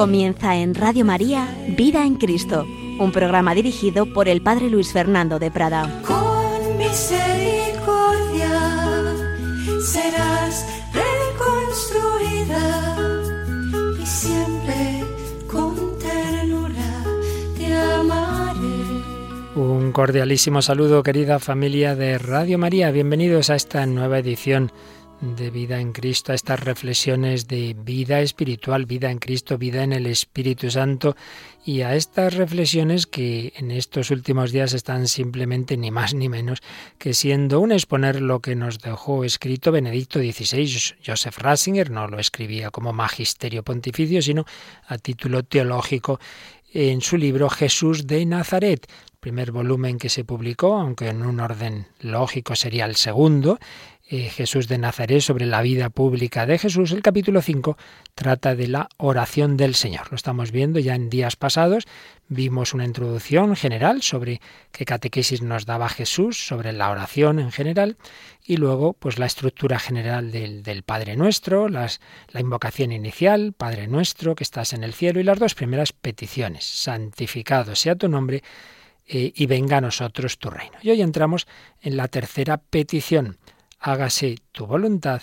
Comienza en Radio María Vida en Cristo, un programa dirigido por el Padre Luis Fernando de Prada. Con misericordia serás reconstruida y siempre con ternura te amaré. Un cordialísimo saludo querida familia de Radio María, bienvenidos a esta nueva edición de vida en Cristo, a estas reflexiones de vida espiritual, vida en Cristo, vida en el Espíritu Santo y a estas reflexiones que en estos últimos días están simplemente ni más ni menos que siendo un exponer lo que nos dejó escrito Benedicto XVI. Joseph Ratzinger no lo escribía como magisterio pontificio, sino a título teológico en su libro Jesús de Nazaret, primer volumen que se publicó, aunque en un orden lógico sería el segundo, eh, Jesús de Nazaret, sobre la vida pública de Jesús, el capítulo 5 trata de la oración del Señor. Lo estamos viendo ya en días pasados. Vimos una introducción general sobre qué catequesis nos daba Jesús, sobre la oración en general, y luego pues la estructura general del, del Padre Nuestro, las, la invocación inicial, Padre Nuestro que estás en el cielo, y las dos primeras peticiones, santificado sea tu nombre eh, y venga a nosotros tu reino. Y hoy entramos en la tercera petición hágase tu voluntad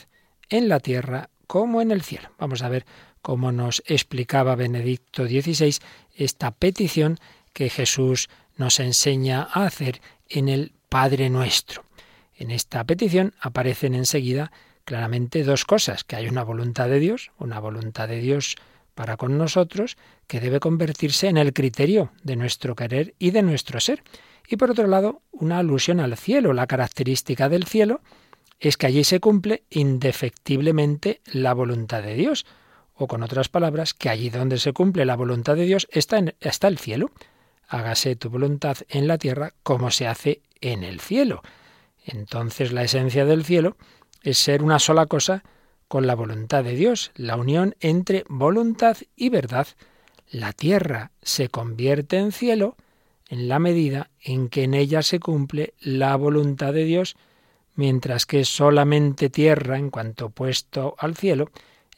en la tierra como en el cielo. Vamos a ver cómo nos explicaba Benedicto XVI esta petición que Jesús nos enseña a hacer en el Padre nuestro. En esta petición aparecen enseguida claramente dos cosas, que hay una voluntad de Dios, una voluntad de Dios para con nosotros, que debe convertirse en el criterio de nuestro querer y de nuestro ser. Y por otro lado, una alusión al cielo, la característica del cielo es que allí se cumple indefectiblemente la voluntad de Dios. O con otras palabras, que allí donde se cumple la voluntad de Dios está, en, el cielo. Hágase tu voluntad en la tierra como se hace en el cielo. Entonces la esencia del cielo es ser una sola cosa con la voluntad de Dios, la unión entre voluntad y verdad. La tierra se convierte en cielo en la medida en que en ella se cumple la voluntad de Dios mientras que solamente tierra en cuanto puesto al cielo,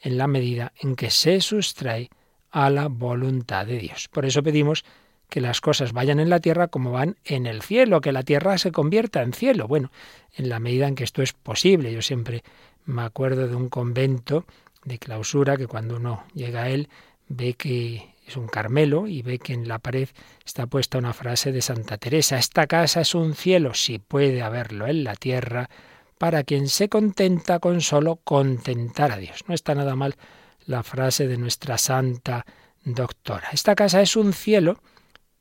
en la medida en que se sustrae a la voluntad de Dios. Por eso pedimos que las cosas vayan en la tierra como van en el cielo, que la tierra se convierta en cielo. Bueno, en la medida en que esto es posible. Yo siempre me acuerdo de un convento de clausura que cuando uno llega a él ve que es un Carmelo y ve que en la pared está puesta una frase de Santa Teresa. Esta casa es un cielo, si puede haberlo en la tierra, para quien se contenta con solo contentar a Dios. No está nada mal la frase de nuestra santa doctora. Esta casa es un cielo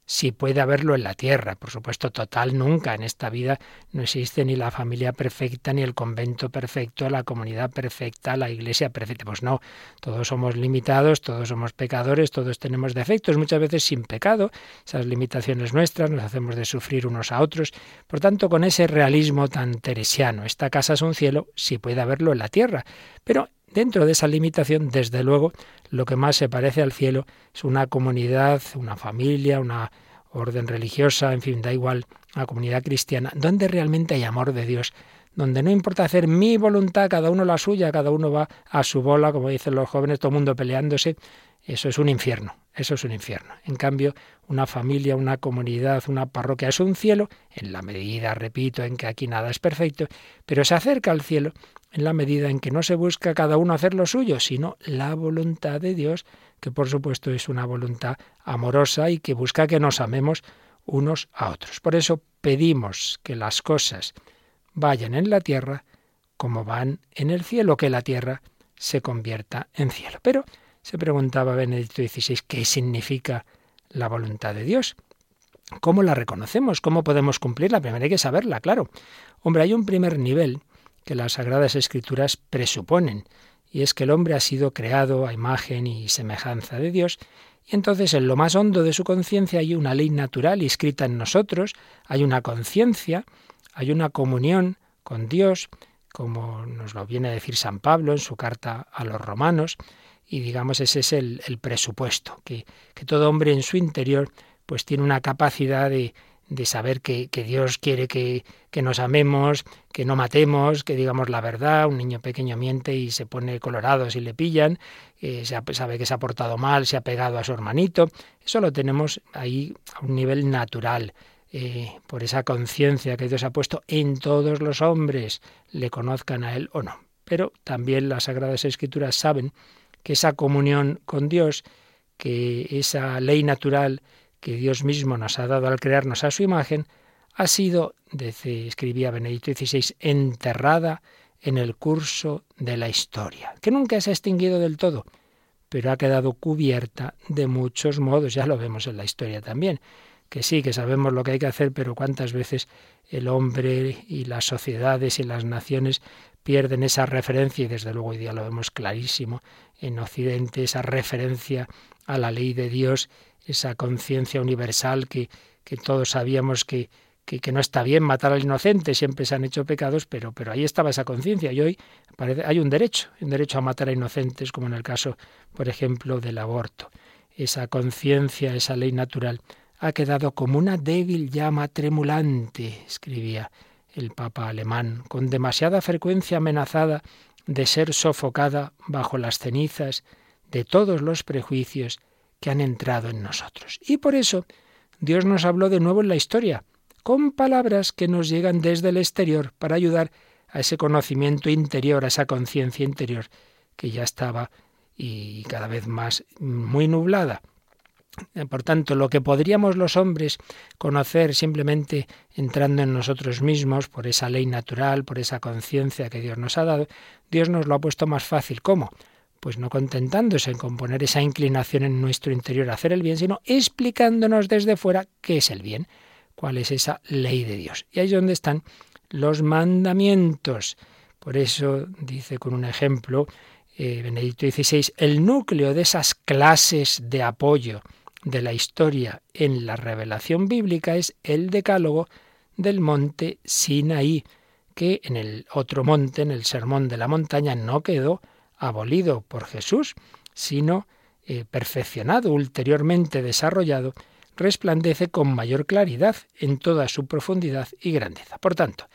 si puede haberlo en la tierra. Por supuesto, total nunca. En esta vida no existe ni la familia perfecta, ni el convento perfecto, la comunidad perfecta, la iglesia perfecta. Pues no, todos somos limitados, todos somos pecadores, todos tenemos defectos, muchas veces sin pecado. Esas limitaciones nuestras nos hacemos de sufrir unos a otros. Por tanto, con ese realismo tan teresiano, esta casa es un cielo si puede haberlo en la tierra. Pero Dentro de esa limitación, desde luego, lo que más se parece al cielo es una comunidad, una familia, una orden religiosa, en fin, da igual, una comunidad cristiana, donde realmente hay amor de Dios, donde no importa hacer mi voluntad, cada uno la suya, cada uno va a su bola, como dicen los jóvenes, todo el mundo peleándose, eso es un infierno, eso es un infierno. En cambio, una familia, una comunidad, una parroquia es un cielo, en la medida, repito, en que aquí nada es perfecto, pero se acerca al cielo en la medida en que no se busca cada uno hacer lo suyo, sino la voluntad de Dios, que por supuesto es una voluntad amorosa y que busca que nos amemos unos a otros. Por eso pedimos que las cosas vayan en la tierra como van en el cielo, que la tierra se convierta en cielo. Pero se preguntaba Benedicto XVI, ¿qué significa la voluntad de Dios? ¿Cómo la reconocemos? ¿Cómo podemos cumplirla? Primero hay que saberla, claro. Hombre, hay un primer nivel que las Sagradas Escrituras presuponen, y es que el hombre ha sido creado a imagen y semejanza de Dios, y entonces en lo más hondo de su conciencia hay una ley natural inscrita en nosotros, hay una conciencia, hay una comunión con Dios, como nos lo viene a decir San Pablo en su carta a los romanos, y digamos ese es el, presupuesto, que, que todo hombre en su interior pues tiene una capacidad de, de saber que, Dios quiere que, que, nos amemos, que no matemos, que digamos la verdad. Un niño pequeño miente y se pone colorado si le pillan, eh, sabe que se ha portado mal, se ha pegado a su hermanito. Eso lo tenemos ahí a un nivel natural. Eh, por esa conciencia que Dios ha puesto en todos los hombres, le conozcan a Él o no. Pero también las Sagradas Escrituras saben que esa comunión con Dios, que esa ley natural que Dios mismo nos ha dado al crearnos a su imagen, ha sido, escribía Benedicto XVI, enterrada en el curso de la historia, que nunca se ha extinguido del todo, pero ha quedado cubierta de muchos modos, ya lo vemos en la historia también, que sí, que sabemos lo que hay que hacer, pero cuántas veces el hombre y las sociedades y las naciones pierden esa referencia, y desde luego hoy día lo vemos clarísimo en Occidente, esa referencia a la ley de Dios esa conciencia universal que, que todos sabíamos que, que, no está bien matar al inocente, siempre se han hecho pecados, pero, pero ahí estaba esa conciencia y hoy parece, hay un derecho, un derecho a matar a inocentes, como en el caso, por ejemplo, del aborto. Esa conciencia, esa ley natural, ha quedado como una débil llama tremulante, escribía el Papa alemán, con demasiada frecuencia amenazada de ser sofocada bajo las cenizas de todos los prejuicios que han entrado en nosotros. Y por eso Dios nos habló de nuevo en la historia, con palabras que nos llegan desde el exterior para ayudar a ese conocimiento interior, a esa conciencia interior que ya estaba y cada vez más muy nublada. Por tanto, lo que podríamos los hombres conocer simplemente entrando en nosotros mismos, por esa ley natural, por esa conciencia que Dios nos ha dado, Dios nos lo ha puesto más fácil. ¿Cómo? pues no contentándose en componer esa inclinación en nuestro interior a hacer el bien, sino explicándonos desde fuera qué es el bien, cuál es esa ley de Dios. Y ahí es donde están los mandamientos. Por eso dice con un ejemplo eh, Benedicto XVI, el núcleo de esas clases de apoyo de la historia en la revelación bíblica es el decálogo del monte Sinaí, que en el otro monte, en el sermón de la montaña, no quedó abolido por Jesús, sino eh, perfeccionado, ulteriormente desarrollado, resplandece con mayor claridad en toda su profundidad y grandeza. Por tanto,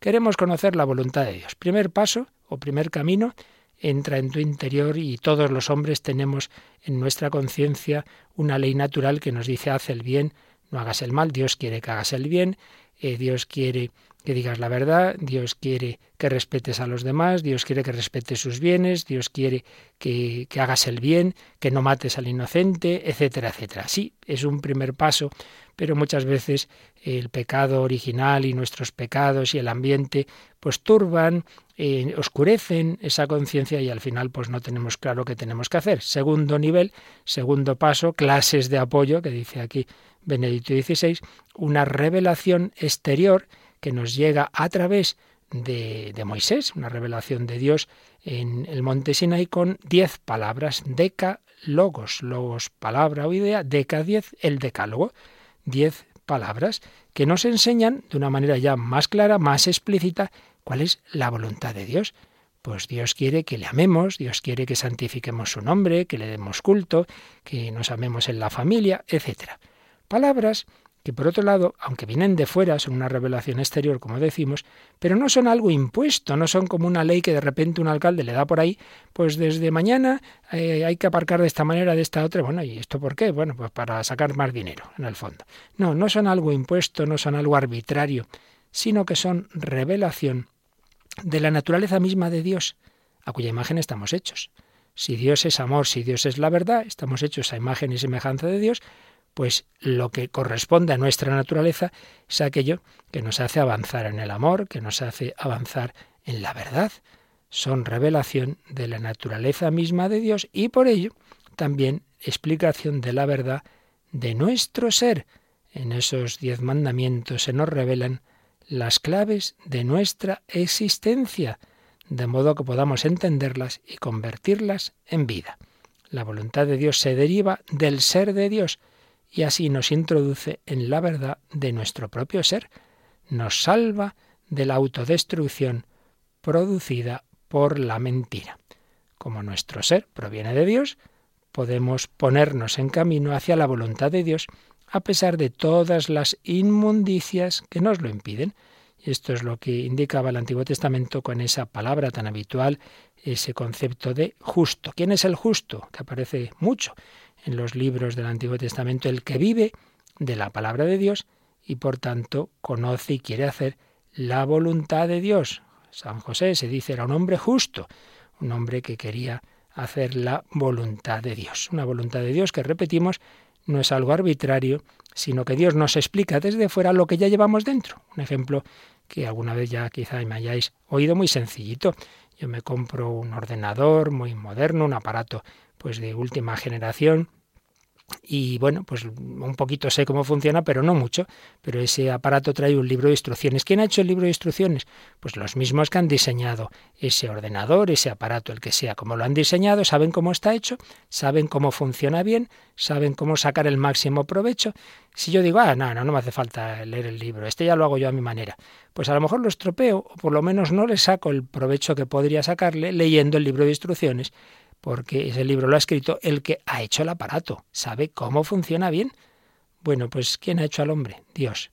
queremos conocer la voluntad de Dios. Primer paso o primer camino, entra en tu interior y todos los hombres tenemos en nuestra conciencia una ley natural que nos dice haz el bien, no hagas el mal, Dios quiere que hagas el bien, eh, Dios quiere que digas la verdad, Dios quiere que respetes a los demás, Dios quiere que respetes sus bienes, Dios quiere que, que, hagas el bien, que no mates al inocente, etcétera, etcétera. Sí, es un primer paso, pero muchas veces el pecado original y nuestros pecados y el ambiente pues turban, eh, oscurecen esa conciencia y al final pues no tenemos claro qué tenemos que hacer. Segundo nivel, segundo paso, clases de apoyo, que dice aquí Benedicto XVI, una revelación exterior que nos llega a través de, Moisés, una revelación de Dios en el monte Sinai con diez palabras, deca logos, logos palabra o idea, deca diez, el decálogo, diez palabras que nos enseñan de una manera ya más clara, más explícita, cuál es la voluntad de Dios. Pues Dios quiere que le amemos, Dios quiere que santifiquemos su nombre, que le demos culto, que nos amemos en la familia, etc. Palabras que por otro lado, aunque vienen de fuera, son una revelación exterior, como decimos, pero no son algo impuesto, no son como una ley que de repente un alcalde le da por ahí, pues desde mañana eh, hay que aparcar de esta manera, de esta otra, bueno, ¿y esto por qué? Bueno, pues para sacar más dinero, en el fondo. No, no son algo impuesto, no son algo arbitrario, sino que son revelación de la naturaleza misma de Dios, a cuya imagen estamos hechos. Si Dios es amor, si Dios es la verdad, estamos hechos a imagen y semejanza de Dios, pues lo que corresponde a nuestra naturaleza es aquello que nos hace avanzar en el amor, que nos hace avanzar en la verdad. Son revelación de la naturaleza misma de Dios y por ello también explicación de la verdad de nuestro ser. En esos diez mandamientos se nos revelan las claves de nuestra existencia, de modo que podamos entenderlas y convertirlas en vida. La voluntad de Dios se deriva del ser de Dios, y así nos introduce en la verdad de nuestro propio ser, nos salva de la autodestrucción producida por la mentira. Como nuestro ser proviene de Dios, podemos ponernos en camino hacia la voluntad de Dios a pesar de todas las inmundicias que nos lo impiden. Esto es lo que indicaba el Antiguo Testamento con esa palabra tan habitual, ese concepto de justo. ¿Quién es el justo? Que aparece mucho en los libros del Antiguo Testamento, el que vive de la palabra de Dios y por tanto conoce y quiere hacer la voluntad de Dios. San José se dice era un hombre justo, un hombre que quería hacer la voluntad de Dios. Una voluntad de Dios que repetimos no es algo arbitrario, sino que Dios nos explica desde fuera lo que ya llevamos dentro. Un ejemplo que alguna vez ya quizá me hayáis oído muy sencillito. Yo me compro un ordenador muy moderno, un aparato pues de última generación y bueno, pues un poquito sé cómo funciona, pero no mucho. Pero ese aparato trae un libro de instrucciones. ¿Quién ha hecho el libro de instrucciones? Pues los mismos que han diseñado ese ordenador, ese aparato, el que sea. Como lo han diseñado, saben cómo está hecho, saben cómo funciona bien, saben cómo sacar el máximo provecho. Si yo digo, ah, no, no, no me hace falta leer el libro, este ya lo hago yo a mi manera, pues a lo mejor lo estropeo, o por lo menos no le saco el provecho que podría sacarle leyendo el libro de instrucciones porque ese libro lo ha escrito el que ha hecho el aparato, sabe cómo funciona bien. Bueno, pues ¿quién ha hecho al hombre? Dios.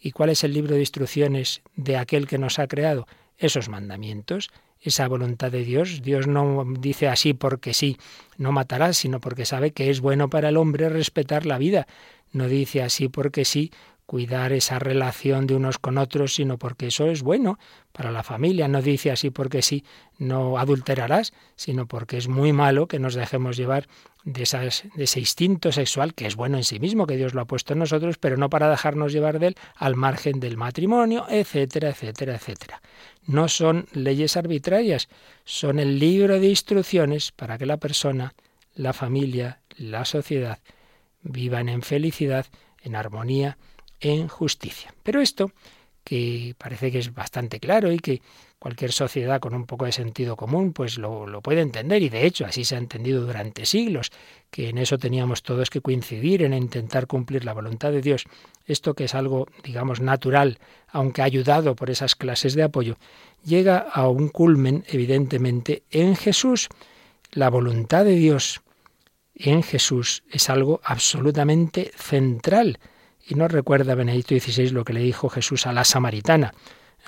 ¿Y cuál es el libro de instrucciones de aquel que nos ha creado? Esos mandamientos, esa voluntad de Dios. Dios no dice así porque sí, no matarás, sino porque sabe que es bueno para el hombre respetar la vida. No dice así porque sí, cuidar esa relación de unos con otros, sino porque eso es bueno para la familia. No dice así porque sí, no adulterarás, sino porque es muy malo que nos dejemos llevar de, esas, de ese instinto sexual, que es bueno en sí mismo, que Dios lo ha puesto en nosotros, pero no para dejarnos llevar de él al margen del matrimonio, etcétera, etcétera, etcétera. No son leyes arbitrarias, son el libro de instrucciones para que la persona, la familia, la sociedad vivan en felicidad, en armonía, en justicia. Pero esto, que parece que es bastante claro y que cualquier sociedad con un poco de sentido común pues lo, lo, puede entender y de hecho así se ha entendido durante siglos, que en eso teníamos todos que coincidir en intentar cumplir la voluntad de Dios. Esto que es algo, digamos, natural, aunque ayudado por esas clases de apoyo, llega a un culmen evidentemente en Jesús. La voluntad de Dios en Jesús es algo absolutamente central y nos recuerda Benedicto XVI lo que le dijo Jesús a la samaritana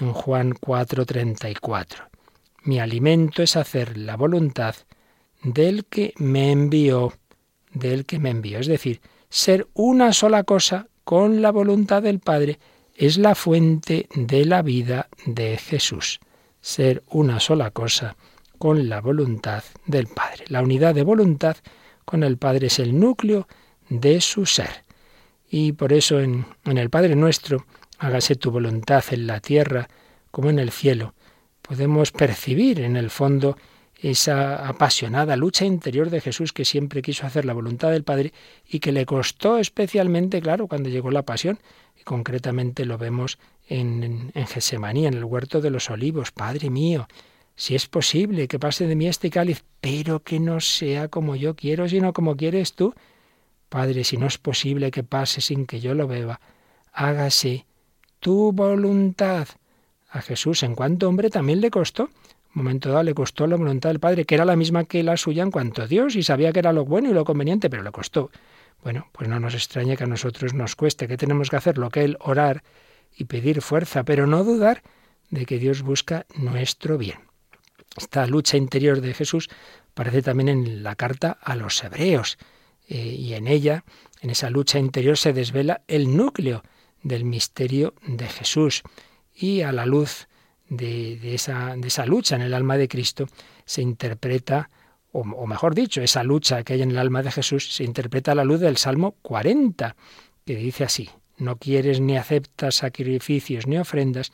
en Juan 4:34. Mi alimento es hacer la voluntad del que me envió, del que me envió. Es decir, ser una sola cosa con la voluntad del Padre es la fuente de la vida de Jesús. Ser una sola cosa con la voluntad del Padre. La unidad de voluntad con el Padre es el núcleo de su ser. Y por eso en, el Padre nuestro, hágase tu voluntad en la tierra como en el cielo, podemos percibir en el fondo esa apasionada lucha interior de Jesús que siempre quiso hacer la voluntad del Padre y que le costó especialmente, claro, cuando llegó la pasión. Y concretamente lo vemos en, en, Gesemaní, en el huerto de los olivos. Padre mío, si es posible que pase de mí este cáliz, pero que no sea como yo quiero, sino como quieres tú. Padre, si no es posible que pase sin que yo lo beba, hágase tu voluntad. A Jesús, en cuanto hombre, también le costó. Un momento dado le costó la voluntad del Padre, que era la misma que la suya en cuanto a Dios, y sabía que era lo bueno y lo conveniente, pero le costó. Bueno, pues no nos extraña que a nosotros nos cueste, que tenemos que hacer lo que Él, orar y pedir fuerza, pero no dudar de que Dios busca nuestro bien. Esta lucha interior de Jesús aparece también en la carta a los hebreos. Eh, y en ella, en esa lucha interior, se desvela el núcleo del misterio de Jesús. Y a la luz de, esa, de esa, lucha en el alma de Cristo se interpreta, o, o, mejor dicho, esa lucha que hay en el alma de Jesús se interpreta a la luz del Salmo 40, que dice así, no quieres ni aceptas sacrificios ni ofrendas,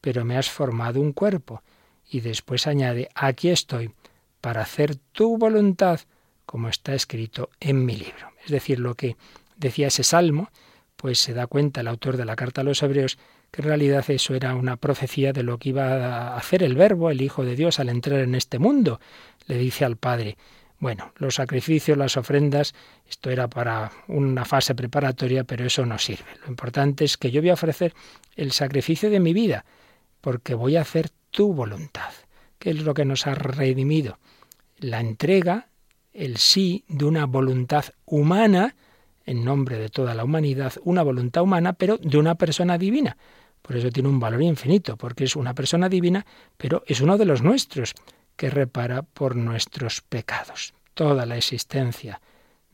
pero me has formado un cuerpo. Y después añade, aquí estoy, para hacer tu voluntad, como está escrito en mi libro. Es decir, lo que decía ese salmo, pues se da cuenta el autor de la carta a los hebreos que en realidad eso era una profecía de lo que iba a hacer el verbo, el Hijo de Dios, al entrar en este mundo. Le dice al Padre, bueno, los sacrificios, las ofrendas, esto era para una fase preparatoria, pero eso no sirve. Lo importante es que yo voy a ofrecer el sacrificio de mi vida, porque voy a hacer tu voluntad, que es lo que nos ha redimido. La entrega el sí de una voluntad humana en nombre de toda la humanidad una voluntad humana, pero de una persona divina. Por eso tiene un valor infinito, porque es una persona divina, pero es uno de los nuestros, que repara por nuestros pecados. Toda la existencia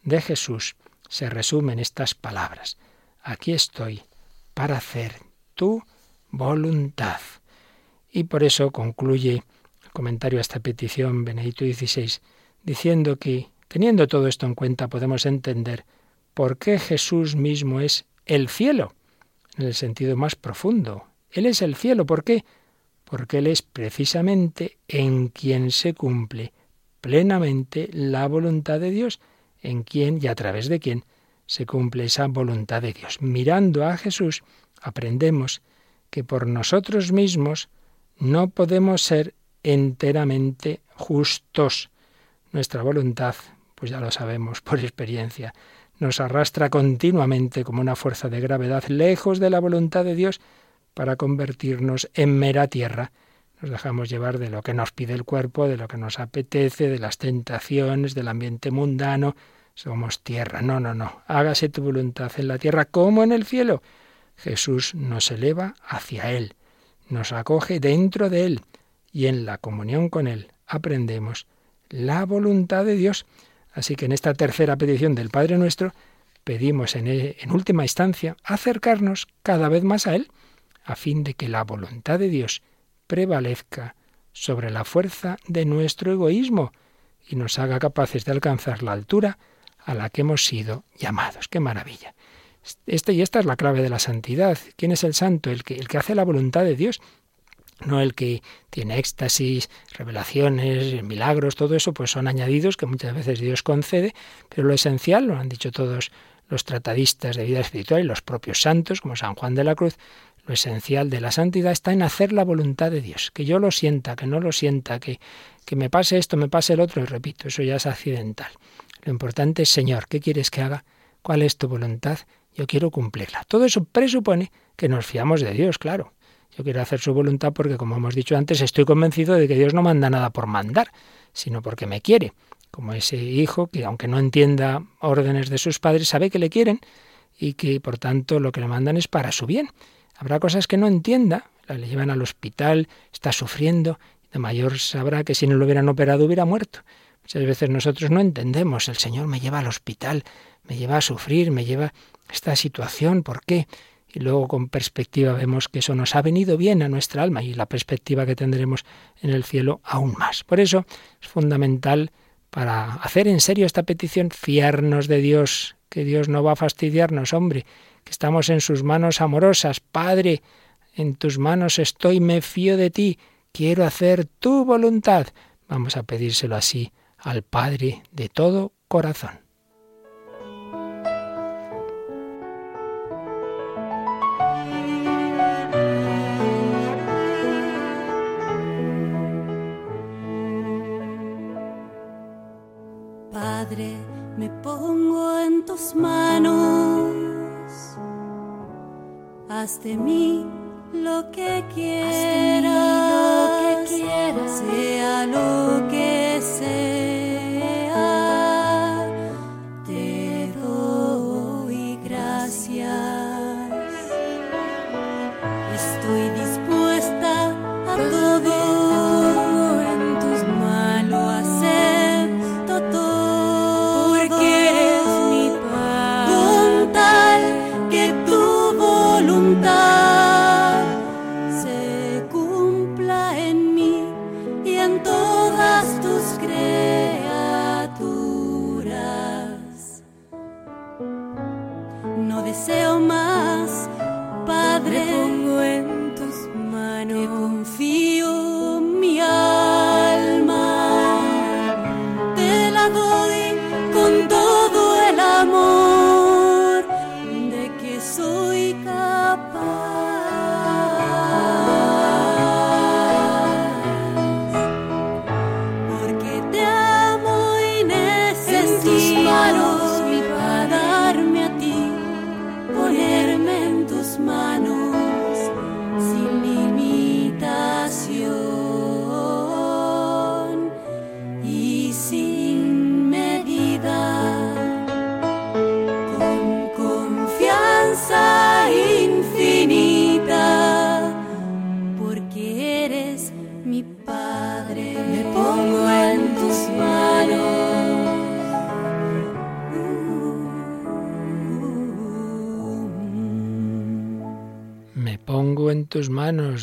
de Jesús se resume en estas palabras. Aquí estoy para hacer tu voluntad. Y por eso concluye el comentario a esta petición Benedicto XVI diciendo que, teniendo todo esto en cuenta, podemos entender por qué Jesús mismo es el cielo, en el sentido más profundo. Él es el cielo, ¿por qué? Porque Él es precisamente en quien se cumple plenamente la voluntad de Dios, en quien y a través de quien se cumple esa voluntad de Dios. Mirando a Jesús, aprendemos que por nosotros mismos no podemos ser enteramente justos. Nuestra voluntad, pues ya lo sabemos por experiencia, nos arrastra continuamente como una fuerza de gravedad lejos de la voluntad de Dios para convertirnos en mera tierra. Nos dejamos llevar de lo que nos pide el cuerpo, de lo que nos apetece, de las tentaciones, del ambiente mundano. Somos tierra. No, no, no. Hágase tu voluntad en la tierra como en el cielo. Jesús nos eleva hacia Él, nos acoge dentro de Él y en la comunión con Él aprendemos la voluntad de Dios. Así que en esta tercera petición del Padre nuestro pedimos en, en última instancia acercarnos cada vez más a Él, a fin de que la voluntad de Dios prevalezca sobre la fuerza de nuestro egoísmo y nos haga capaces de alcanzar la altura a la que hemos sido llamados. ¡Qué maravilla! Este, y esta es la clave de la santidad. ¿Quién es el santo? El que, el que hace la voluntad de Dios. No el que tiene éxtasis, revelaciones, milagros, todo eso, pues son añadidos que muchas veces Dios concede, pero lo esencial, lo han dicho todos los tratadistas de vida espiritual y los propios santos, como San Juan de la Cruz, lo esencial de la santidad está en hacer la voluntad de Dios, que yo lo sienta, que no lo sienta, que, que me pase esto, me pase el otro, y repito, eso ya es accidental. Lo importante es, Señor, ¿qué quieres que haga? ¿Cuál es tu voluntad? yo quiero cumplirla. Todo eso presupone que nos fiamos de Dios, claro. Yo quiero hacer su voluntad porque, como hemos dicho antes, estoy convencido de que Dios no manda nada por mandar, sino porque me quiere. Como ese hijo que, aunque no entienda órdenes de sus padres, sabe que le quieren y que, por tanto, lo que le mandan es para su bien. Habrá cosas que no entienda, le llevan al hospital, está sufriendo, de mayor sabrá que si no lo hubieran operado hubiera muerto. Muchas veces nosotros no entendemos, el Señor me lleva al hospital, me lleva a sufrir, me lleva esta situación, ¿por qué? Y luego con perspectiva vemos que eso nos ha venido bien a nuestra alma y la perspectiva que tendremos en el cielo aún más. Por eso es fundamental para hacer en serio esta petición, fiarnos de Dios, que Dios no va a fastidiarnos, hombre, que estamos en sus manos amorosas. Padre, en tus manos estoy, me fío de ti, quiero hacer tu voluntad. Vamos a pedírselo así al Padre de todo corazón. Pongo en tus manos. Haz de mí lo que quieras, lo que quieras, sea lo que sea.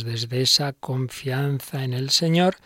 Desde esa confianza en el Señor,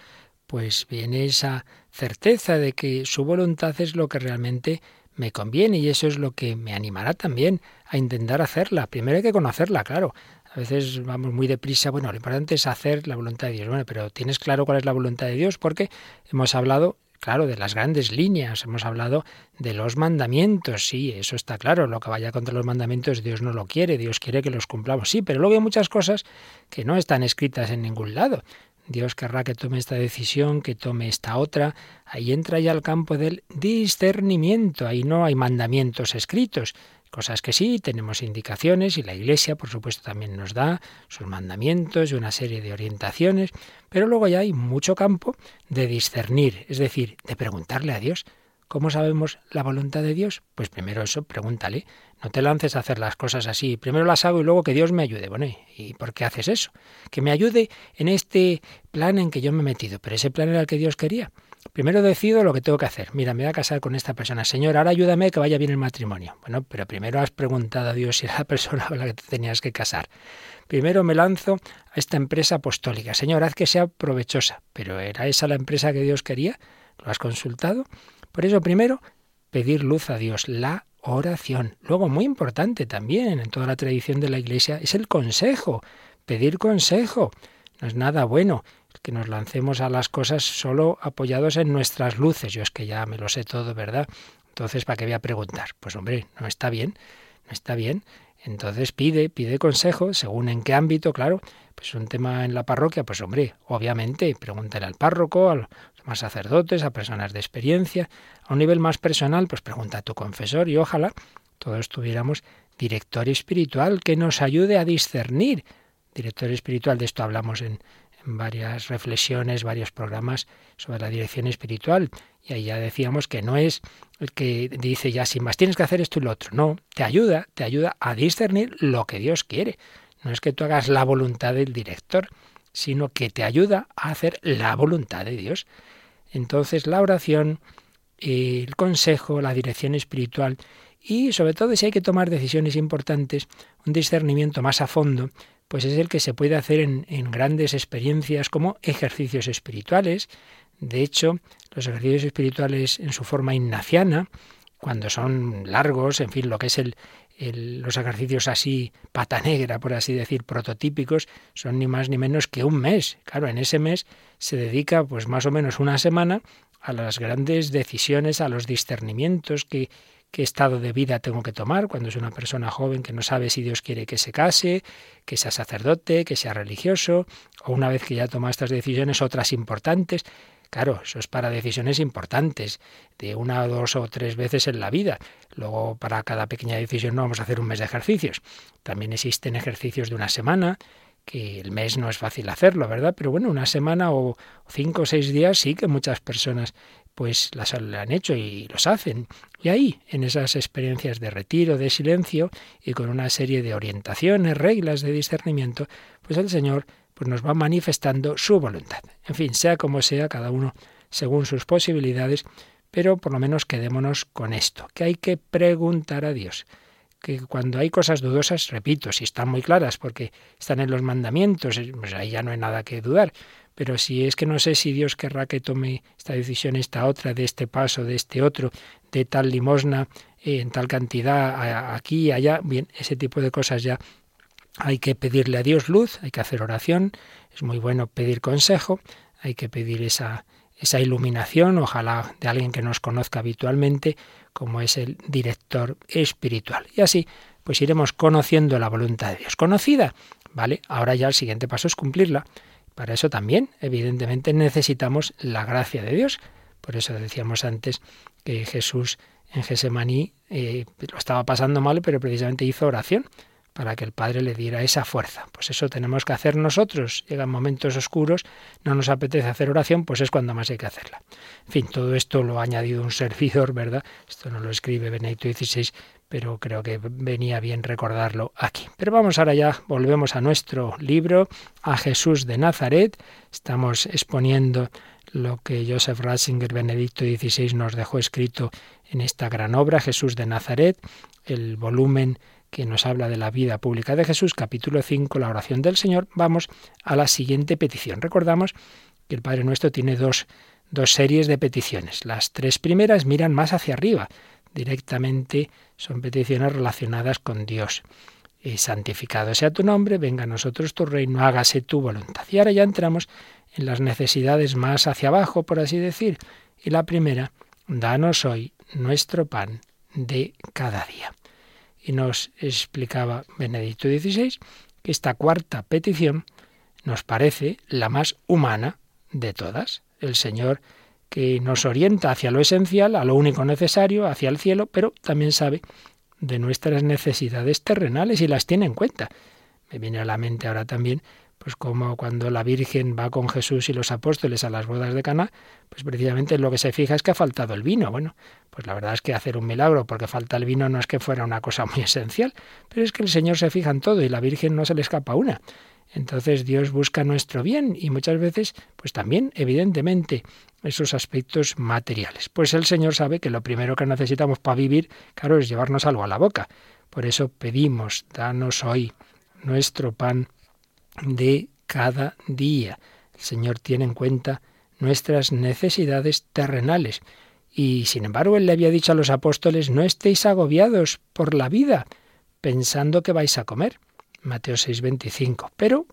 pues viene esa certeza de que su voluntad es lo que realmente me conviene y eso es lo que me animará también a intentar hacerla. Primero hay que conocerla, claro. A veces vamos muy deprisa. Bueno, lo importante es hacer la voluntad de Dios. Bueno, pero ¿tienes claro cuál es la voluntad de Dios? Porque hemos hablado, claro, de las grandes líneas. Hemos hablado de los mandamientos. Sí, eso está claro. Lo que vaya contra los mandamientos, Dios no lo quiere. Dios quiere que los cumplamos. Sí, pero luego hay muchas cosas que no están escritas en ningún lado. Dios querrá que tome esta decisión, que tome esta otra. Ahí entra ya el campo del discernimiento. Ahí no hay mandamientos escritos. Cosas que sí, tenemos indicaciones y la Iglesia, por supuesto, también nos da sus mandamientos y una serie de orientaciones, pero luego ya hay mucho campo de discernir, es decir, de preguntarle a Dios. ¿Cómo sabemos la voluntad de Dios? Pues primero eso, pregúntale. No te lances a hacer las cosas así. Primero las hago y luego que Dios me ayude. Bueno, ¿y por qué haces eso? Que me ayude en este plan en que yo me he metido. Pero ese plan era el que Dios quería. Primero decido lo que tengo que hacer. Mira, me voy a casar con esta persona. Señor, ahora ayúdame que vaya bien el matrimonio. Bueno, pero primero has preguntado a Dios si era la persona con la que te tenías que casar. Primero me lanzo a esta empresa apostólica. Señor, haz que sea provechosa. Pero ¿era esa la empresa que Dios quería? ¿Lo has consultado? Por eso, primero, pedir luz a Dios, la oración. Luego, muy importante también en toda la tradición de la Iglesia, es el consejo, pedir consejo. No es nada bueno que nos lancemos a las cosas solo apoyados en nuestras luces. Yo es que ya me lo sé todo, ¿verdad? Entonces, ¿para qué voy a preguntar? Pues hombre, no está bien, no está bien. Entonces pide, pide consejo, según en qué ámbito, claro, pues un tema en la parroquia, pues hombre, obviamente, pregúntale al párroco, a los más sacerdotes, a personas de experiencia. A un nivel más personal, pues pregunta a tu confesor y ojalá todos tuviéramos director espiritual que nos ayude a discernir. Director espiritual, de esto hablamos en, en varias reflexiones, varios programas sobre la dirección espiritual. Y ahí ya decíamos que no es el que dice ya sin más tienes que hacer esto y lo otro. No, te ayuda, te ayuda a discernir lo que Dios quiere. No es que tú hagas la voluntad del director, sino que te ayuda a hacer la voluntad de Dios. Entonces la oración, el consejo, la dirección espiritual y sobre todo si hay que tomar decisiones importantes, un discernimiento más a fondo, pues es el que se puede hacer en, en, grandes experiencias como ejercicios espirituales. De hecho, los ejercicios espirituales en su forma ignaciana, cuando son largos, en fin, lo que es el, los ejercicios así pata negra, por así decir, prototípicos, son ni más ni menos que un mes. Claro, en ese mes se dedica pues más o menos una semana a las grandes decisiones, a los discernimientos que qué estado de vida tengo que tomar cuando es una persona joven que no sabe si Dios quiere que se case, que sea sacerdote, que sea religioso, o una vez que ya toma estas decisiones, otras importantes. Claro, eso es para decisiones importantes, de una, dos o tres veces en la vida. Luego, para cada pequeña decisión no vamos a hacer un mes de ejercicios. También existen ejercicios de una semana, que el mes no es fácil hacerlo, ¿verdad? Pero bueno, una semana o cinco o seis días sí que muchas personas pues las han hecho y los hacen. Y ahí, en esas experiencias de retiro, de silencio y con una serie de orientaciones, reglas de discernimiento, pues el Señor pues nos va manifestando su voluntad. En fin, sea como sea, cada uno según sus posibilidades, pero por lo menos quedémonos con esto, que hay que preguntar a Dios. Que cuando hay cosas dudosas, repito, si están muy claras porque están en los mandamientos, pues ahí ya no hay nada que dudar. Pero si es que no sé si Dios querrá que tome esta decisión, esta otra, de este paso, de este otro, de tal limosna, eh, en tal cantidad, aquí, allá, bien, ese tipo de cosas ya hay que pedirle a Dios luz, hay que hacer oración, es muy bueno pedir consejo, hay que pedir esa, esa iluminación, ojalá de alguien que nos conozca habitualmente, como es el director espiritual. Y así, pues iremos conociendo la voluntad de Dios. Conocida, ¿vale? Ahora ya el siguiente paso es cumplirla. Para eso también, evidentemente, necesitamos la gracia de Dios. Por eso decíamos antes que Jesús en Gesemaní eh, lo estaba pasando mal, pero precisamente hizo oración para que el Padre le diera esa fuerza. Pues eso tenemos que hacer nosotros. Llegan momentos oscuros, no nos apetece hacer oración, pues es cuando más hay que hacerla. En fin, todo esto lo ha añadido un servidor, ¿verdad? Esto no lo escribe Benedicto XVI, pero creo que venía bien recordarlo aquí. Pero vamos ahora ya, volvemos a nuestro libro, a Jesús de Nazaret. Estamos exponiendo lo que Joseph Ratzinger Benedicto XVI nos dejó escrito en esta gran obra, Jesús de Nazaret, el volumen que nos habla de la vida pública de Jesús, capítulo 5, la oración del Señor, vamos a la siguiente petición. Recordamos que el Padre Nuestro tiene dos, dos series de peticiones. Las tres primeras miran más hacia arriba, directamente son peticiones relacionadas con Dios. Y santificado sea tu nombre, venga a nosotros tu reino, hágase tu voluntad. Y ahora ya entramos en las necesidades más hacia abajo, por así decir. Y la primera, danos hoy nuestro pan de cada día. Y nos explicaba Benedicto XVI que esta cuarta petición nos parece la más humana de todas. El Señor que nos orienta hacia lo esencial, a lo único necesario, hacia el cielo, pero también sabe de nuestras necesidades terrenales y las tiene en cuenta. Me viene a la mente ahora también pues como cuando la Virgen va con Jesús y los apóstoles a las bodas de Caná, pues precisamente lo que se fija es que ha faltado el vino. Bueno, pues la verdad es que hacer un milagro porque falta el vino no es que fuera una cosa muy esencial, pero es que el Señor se fija en todo y la Virgen no se le escapa una. Entonces Dios busca nuestro bien y muchas veces, pues también, evidentemente, esos aspectos materiales. Pues el Señor sabe que lo primero que necesitamos para vivir, claro, es llevarnos algo a la boca. Por eso pedimos, danos hoy nuestro pan de cada día. El Señor tiene en cuenta nuestras necesidades terrenales. Y sin embargo, Él le había dicho a los apóstoles, no estéis agobiados por la vida, pensando que vais a comer. Mateo 6:25. Pero,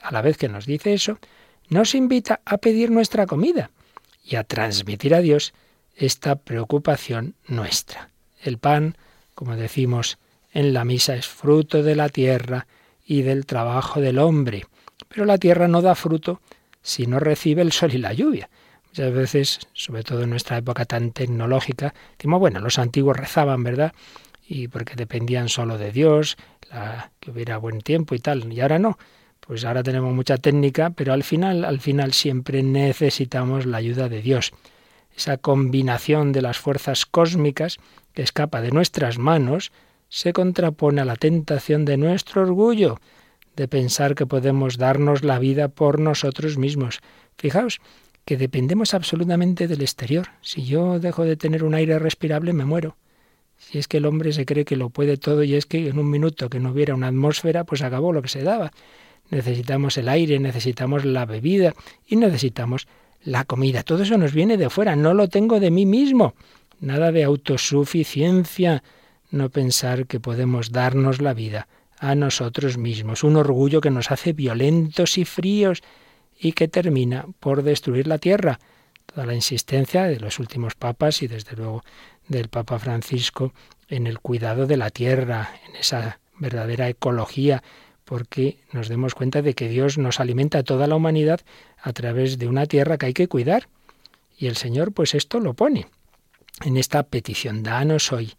a la vez que nos dice eso, nos invita a pedir nuestra comida y a transmitir a Dios esta preocupación nuestra. El pan, como decimos en la misa, es fruto de la tierra, y del trabajo del hombre. Pero la tierra no da fruto si no recibe el sol y la lluvia. Muchas veces, sobre todo en nuestra época tan tecnológica, decimos, bueno, los antiguos rezaban, ¿verdad? Y porque dependían solo de Dios, que hubiera buen tiempo y tal. Y ahora no. Pues ahora tenemos mucha técnica, pero al final, al final siempre necesitamos la ayuda de Dios. Esa combinación de las fuerzas cósmicas que escapa de nuestras manos, se contrapone a la tentación de nuestro orgullo, de pensar que podemos darnos la vida por nosotros mismos. Fijaos que dependemos absolutamente del exterior. Si yo dejo de tener un aire respirable, me muero. Si es que el hombre se cree que lo puede todo y es que en un minuto que no hubiera una atmósfera, pues acabó lo que se daba. Necesitamos el aire, necesitamos la bebida y necesitamos la comida. Todo eso nos viene de fuera, no lo tengo de mí mismo. Nada de autosuficiencia, no pensar que podemos darnos la vida a nosotros mismos, un orgullo que nos hace violentos y fríos y que termina por destruir la tierra. Toda la insistencia de los últimos papas y desde luego del Papa Francisco en el cuidado de la tierra, en esa verdadera ecología, porque nos demos cuenta de que Dios nos alimenta a toda la humanidad a través de una tierra que hay que cuidar. Y el Señor pues esto lo pone en esta petición, danos hoy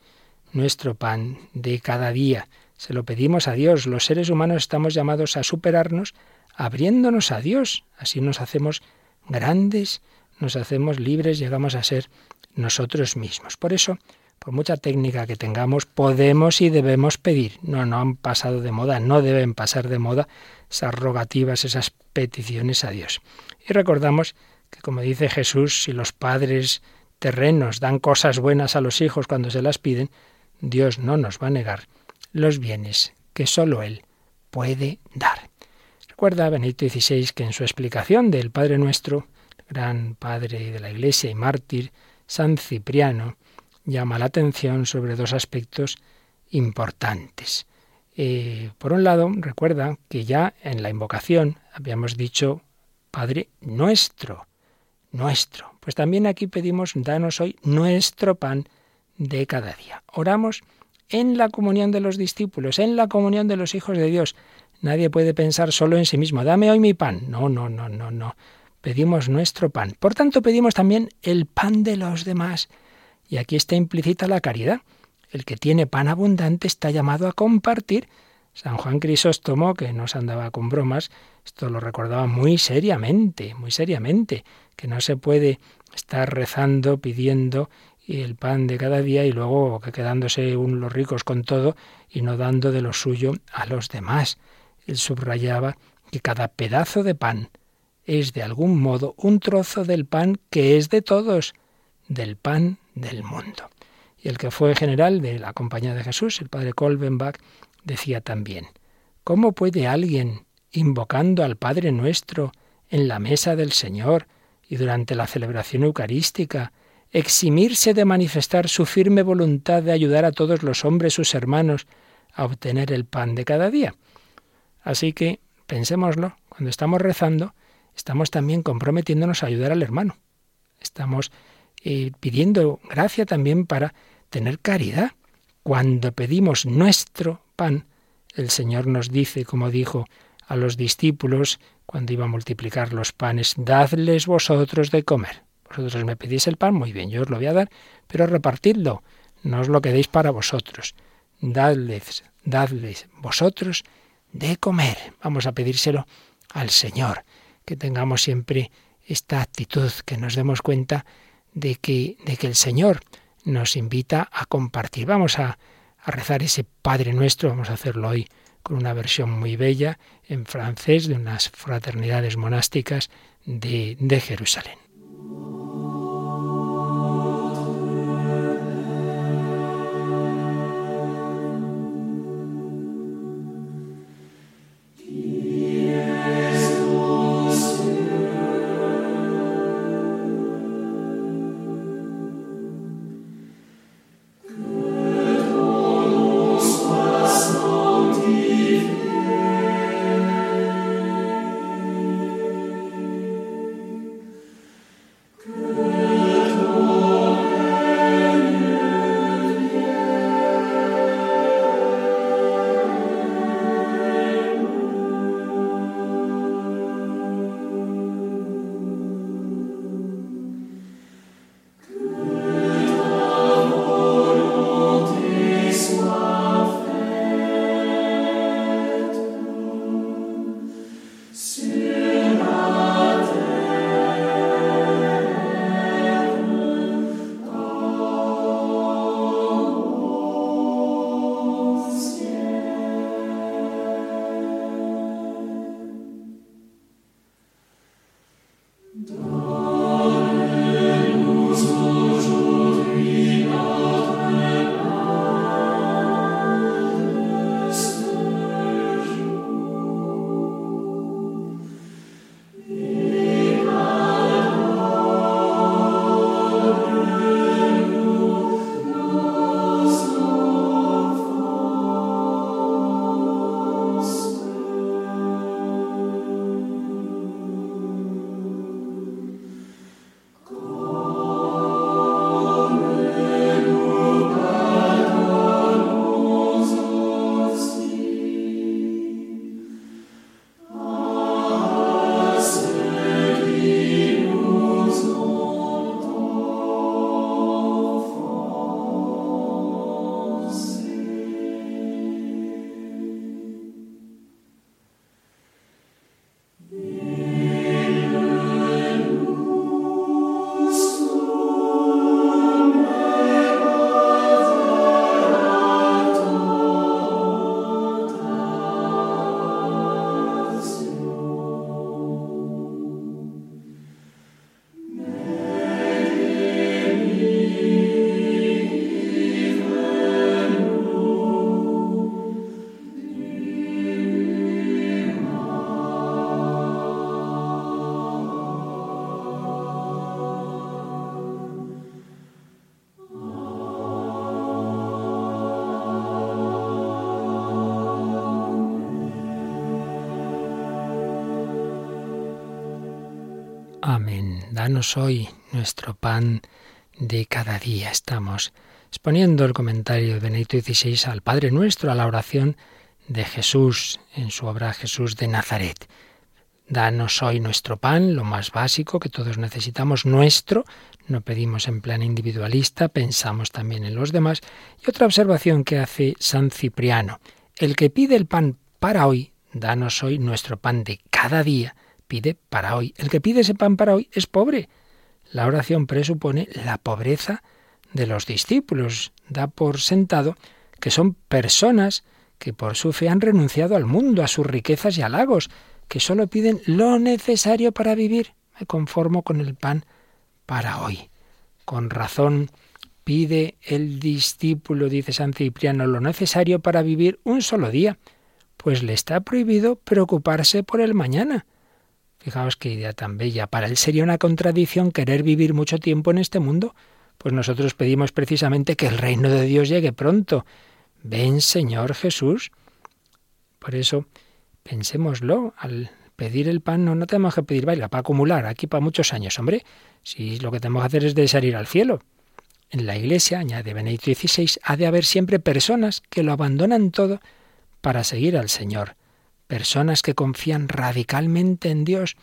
nuestro pan de cada día. Se lo pedimos a Dios. Los seres humanos estamos llamados a superarnos abriéndonos a Dios. Así nos hacemos grandes, nos hacemos libres, llegamos a ser nosotros mismos. Por eso, por mucha técnica que tengamos, podemos y debemos pedir. No, no han pasado de moda, no deben pasar de moda esas rogativas, esas peticiones a Dios. Y recordamos que, como dice Jesús, si los padres terrenos dan cosas buenas a los hijos cuando se las piden, Dios no nos va a negar los bienes que sólo Él puede dar. Recuerda Benedicto XVI que en su explicación del Padre Nuestro, gran padre de la Iglesia y mártir, San Cipriano, llama la atención sobre dos aspectos importantes. Eh, por un lado, recuerda que ya en la invocación habíamos dicho Padre nuestro, nuestro. Pues también aquí pedimos, danos hoy nuestro pan de cada día. Oramos en la comunión de los discípulos, en la comunión de los hijos de Dios. Nadie puede pensar solo en sí mismo, dame hoy mi pan. No, no, no, no, no. Pedimos nuestro pan. Por tanto, pedimos también el pan de los demás. Y aquí está implícita la caridad. El que tiene pan abundante está llamado a compartir. San Juan Crisóstomo, que no se andaba con bromas, esto lo recordaba muy seriamente, muy seriamente, que no se puede estar rezando, pidiendo y el pan de cada día y luego que quedándose un, los ricos con todo y no dando de lo suyo a los demás. Él subrayaba que cada pedazo de pan es de algún modo un trozo del pan que es de todos, del pan del mundo. Y el que fue general de la Compañía de Jesús, el padre Kolbenbach, decía también, ¿cómo puede alguien, invocando al Padre nuestro en la mesa del Señor y durante la celebración eucarística, eximirse de manifestar su firme voluntad de ayudar a todos los hombres, sus hermanos, a obtener el pan de cada día? Así que pensémoslo, cuando estamos rezando, estamos también comprometiéndonos a ayudar al hermano. Estamos eh, pidiendo gracia también para tener caridad. Cuando pedimos nuestro pan, el Señor nos dice, como dijo a los discípulos cuando iba a multiplicar los panes, dadles vosotros de comer. Vosotros me pedís el pan, muy bien, yo os lo voy a dar, pero repartidlo, no os lo quedéis para vosotros. Dadles, dadles vosotros de comer. Vamos a pedírselo al Señor, que tengamos siempre esta actitud, que nos demos cuenta de que, de que el Señor nos invita a compartir. Vamos a, a rezar ese Padre nuestro, vamos a hacerlo hoy con una versión muy bella en francés de unas fraternidades monásticas de, de Jerusalén. Danos hoy nuestro pan de cada día. Estamos exponiendo el comentario de Benedicto XVI al Padre Nuestro, a la oración de Jesús en su obra Jesús de Nazaret. Danos hoy nuestro pan, lo más básico que todos necesitamos, nuestro. No pedimos en plan individualista, pensamos también en los demás. Y otra observación que hace San Cipriano. El que pide el pan para hoy, danos hoy nuestro pan de cada día, pide para hoy. El que pide ese pan para hoy es pobre. La oración presupone la pobreza de los discípulos. Da por sentado que son personas que por su fe han renunciado al mundo, a sus riquezas y halagos, que solo piden lo necesario para vivir. Me conformo con el pan para hoy. Con razón, Pide el discípulo, dice San Cipriano, lo necesario para vivir un solo día, pues le está prohibido preocuparse por el mañana. Fijaos qué idea tan bella. Para él sería una contradicción querer vivir mucho tiempo en este mundo. Pues nosotros pedimos precisamente que el reino de Dios llegue pronto. Ven, Señor Jesús. Por eso, pensémoslo, al pedir el pan no, no tenemos que pedir baila para acumular aquí para muchos años, hombre. Si lo que tenemos que hacer es desear ir al cielo. En la iglesia, añade Benedicto XVI, ha de haber siempre personas que lo abandonan todo para seguir al Señor personas que confían radicalmente en Dios,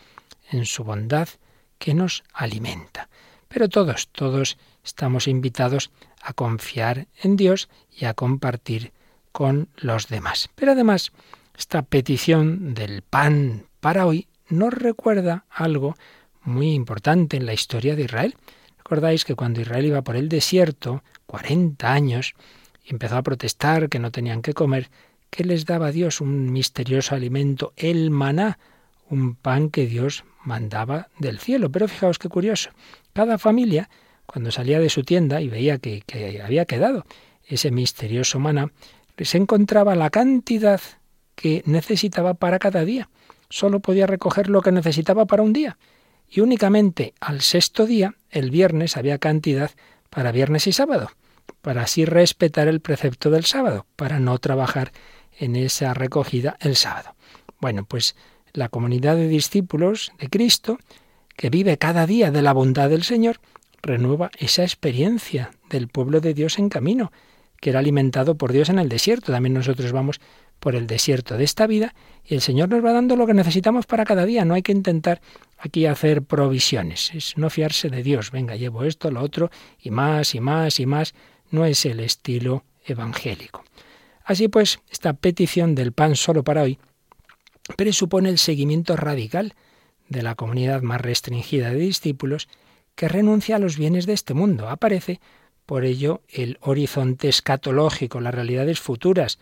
en su bondad que nos alimenta. Pero todos, todos estamos invitados a confiar en Dios y a compartir con los demás. Pero además, esta petición del pan para hoy nos recuerda algo muy importante en la historia de Israel. Recordáis que cuando Israel iba por el desierto, 40 años, y empezó a protestar que no tenían que comer, ¿Qué les daba Dios? Un misterioso alimento, el maná, un pan que Dios mandaba del cielo. Pero fijaos qué curioso. Cada familia, cuando salía de su tienda y veía que, que había quedado ese misterioso maná, se encontraba la cantidad que necesitaba para cada día. Solo podía recoger lo que necesitaba para un día. Y únicamente al sexto día, el viernes, había cantidad para viernes y sábado, para así respetar el precepto del sábado, para no trabajar en esa recogida el sábado. Bueno, pues la comunidad de discípulos de Cristo, que vive cada día de la bondad del Señor, renueva esa experiencia del pueblo de Dios en camino, que era alimentado por Dios en el desierto. También nosotros vamos por el desierto de esta vida y el Señor nos va dando lo que necesitamos para cada día. No hay que intentar aquí hacer provisiones, es no fiarse de Dios. Venga, llevo esto, lo otro y más y más y más. No es el estilo evangélico. Así pues, esta petición del pan solo para hoy presupone el seguimiento radical de la comunidad más restringida de discípulos que renuncia a los bienes de este mundo. Aparece, por ello, el horizonte escatológico, las realidades futuras,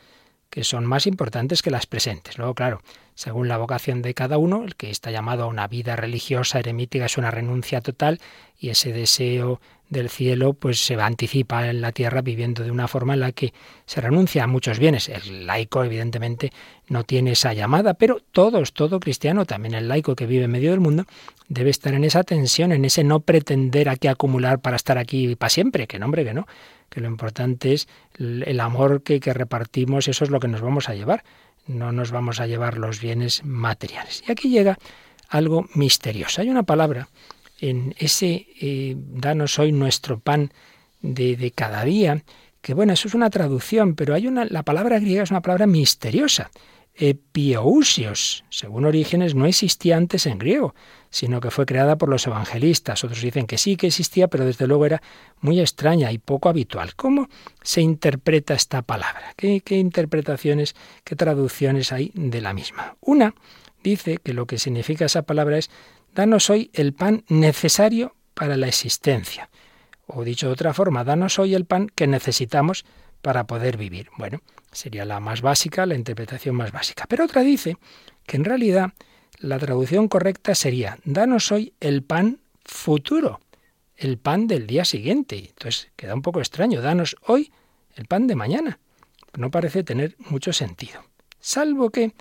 que son más importantes que las presentes. Luego, claro, según la vocación de cada uno, el que está llamado a una vida religiosa eremítica es una renuncia total y ese deseo del cielo pues se anticipa en la tierra viviendo de una forma en la que se renuncia a muchos bienes. El laico evidentemente no tiene esa llamada, pero todos, todo cristiano, también el laico que vive en medio del mundo, debe estar en esa tensión, en ese no pretender aquí acumular para estar aquí para siempre, que no, hombre, que no, que lo importante es el amor que, que repartimos, eso es lo que nos vamos a llevar, no nos vamos a llevar los bienes materiales. Y aquí llega algo misterioso. Hay una palabra en ese eh, danos hoy nuestro pan de, de, cada día, que bueno, eso es una traducción, pero hay una, la palabra griega es una palabra misteriosa. Epiousios, según Orígenes, no existía antes en griego, sino que fue creada por los evangelistas. Otros dicen que sí que existía, pero desde luego era muy extraña y poco habitual. ¿Cómo se interpreta esta palabra? ¿Qué, qué interpretaciones, qué traducciones hay de la misma? Una dice que lo que significa esa palabra es danos hoy el pan necesario para la existencia. O dicho de otra forma, danos hoy el pan que necesitamos para poder vivir. Bueno, sería la más básica, la interpretación más básica. Pero otra dice que en realidad la traducción correcta sería, danos hoy el pan futuro, el pan del día siguiente. Entonces queda un poco extraño, danos hoy el pan de mañana. No parece tener mucho sentido. Salvo que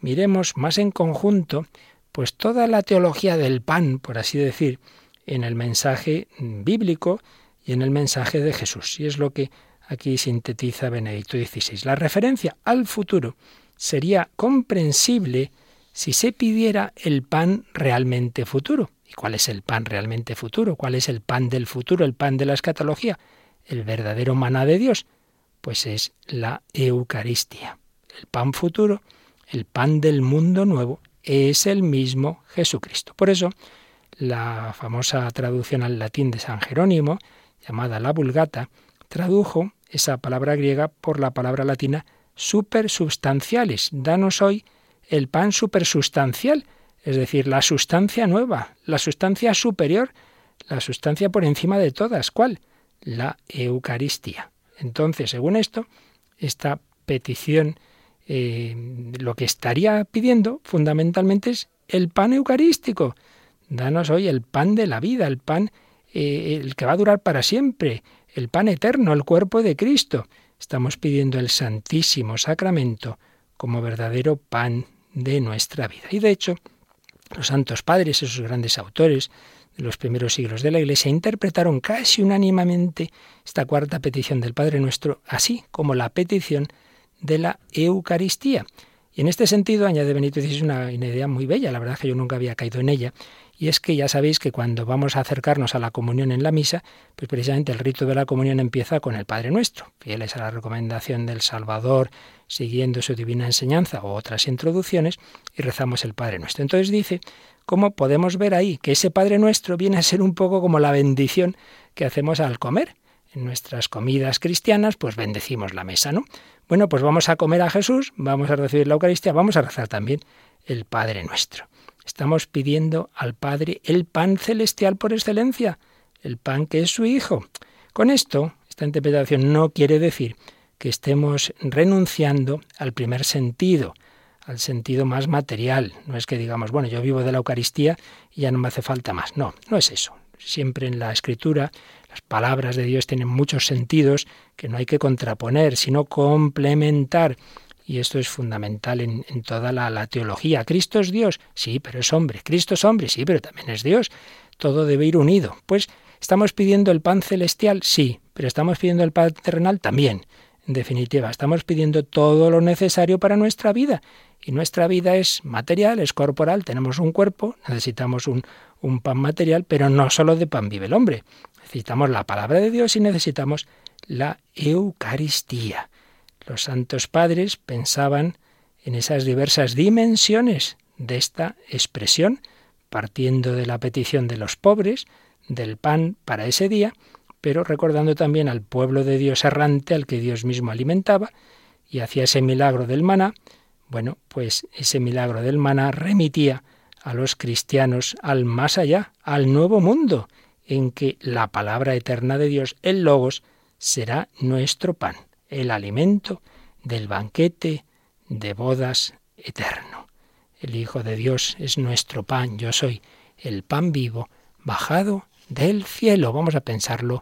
miremos más en conjunto pues toda la teología del pan, por así decir, en el mensaje bíblico y en el mensaje de Jesús. Y es lo que aquí sintetiza Benedicto XVI. La referencia al futuro sería comprensible si se pidiera el pan realmente futuro. ¿Y cuál es el pan realmente futuro? ¿Cuál es el pan del futuro, el pan de la escatología? El verdadero maná de Dios. Pues es la Eucaristía. El pan futuro, el pan del mundo nuevo, es el mismo Jesucristo. Por eso, la famosa traducción al latín de San Jerónimo, llamada la Vulgata, tradujo esa palabra griega por la palabra latina supersubstanciales. Danos hoy el pan supersustancial, es decir, la sustancia nueva, la sustancia superior, la sustancia por encima de todas. ¿Cuál? La Eucaristía. Entonces, según esto, esta petición eh, lo que estaría pidiendo fundamentalmente es el pan eucarístico. Danos hoy el pan de la vida, el pan eh, el que va a durar para siempre, el pan eterno, el cuerpo de Cristo. Estamos pidiendo el Santísimo Sacramento como verdadero pan de nuestra vida. Y de hecho, los santos padres, esos grandes autores de los primeros siglos de la Iglesia, interpretaron casi unánimemente esta cuarta petición del Padre Nuestro, así como la petición de la Eucaristía. Y en este sentido, añade Benito XVI una, idea muy bella, la verdad es que yo nunca había caído en ella, y es que ya sabéis que cuando vamos a acercarnos a la comunión en la misa, pues precisamente el rito de la comunión empieza con el Padre Nuestro, fieles a la recomendación del Salvador, siguiendo su divina enseñanza o otras introducciones, y rezamos el Padre Nuestro. Entonces dice cómo podemos ver ahí que ese Padre Nuestro viene a ser un poco como la bendición que hacemos al comer. En nuestras comidas cristianas, pues bendecimos la mesa, ¿no? Bueno, pues vamos a comer a Jesús, vamos a recibir la Eucaristía, vamos a rezar también el Padre Nuestro. Estamos pidiendo al Padre el pan celestial por excelencia, el pan que es su Hijo. Con esto, esta interpretación no quiere decir que estemos renunciando al primer sentido, al sentido más material. No es que digamos, bueno, yo vivo de la Eucaristía y ya no me hace falta más. No, no es eso. Siempre en la Escritura las palabras de Dios tienen muchos sentidos que no hay que contraponer, sino complementar y esto es fundamental en, toda la, teología. ¿Cristo es Dios? Sí, pero es hombre. ¿Cristo es hombre? Sí, pero también es Dios. Todo debe ir unido. Pues, ¿estamos pidiendo el pan celestial? Sí, pero ¿estamos pidiendo el pan terrenal? También. En definitiva, estamos pidiendo todo lo necesario para nuestra vida. Y nuestra vida es material, es corporal, tenemos un cuerpo, necesitamos un, un pan material, pero no solo de pan vive el hombre. Necesitamos la palabra de Dios y necesitamos la Eucaristía. Los santos padres pensaban en esas diversas dimensiones de esta expresión, partiendo de la petición de los pobres, del pan para ese día, pero recordando también al pueblo de Dios errante al que Dios mismo alimentaba y hacía ese milagro del maná, bueno, pues ese milagro del maná remitía a los cristianos al más allá, al nuevo mundo, en que la palabra eterna de Dios, el Logos, será nuestro pan el alimento del banquete de bodas eterno. El Hijo de Dios es nuestro pan, yo soy el pan vivo bajado del cielo. Vamos a pensarlo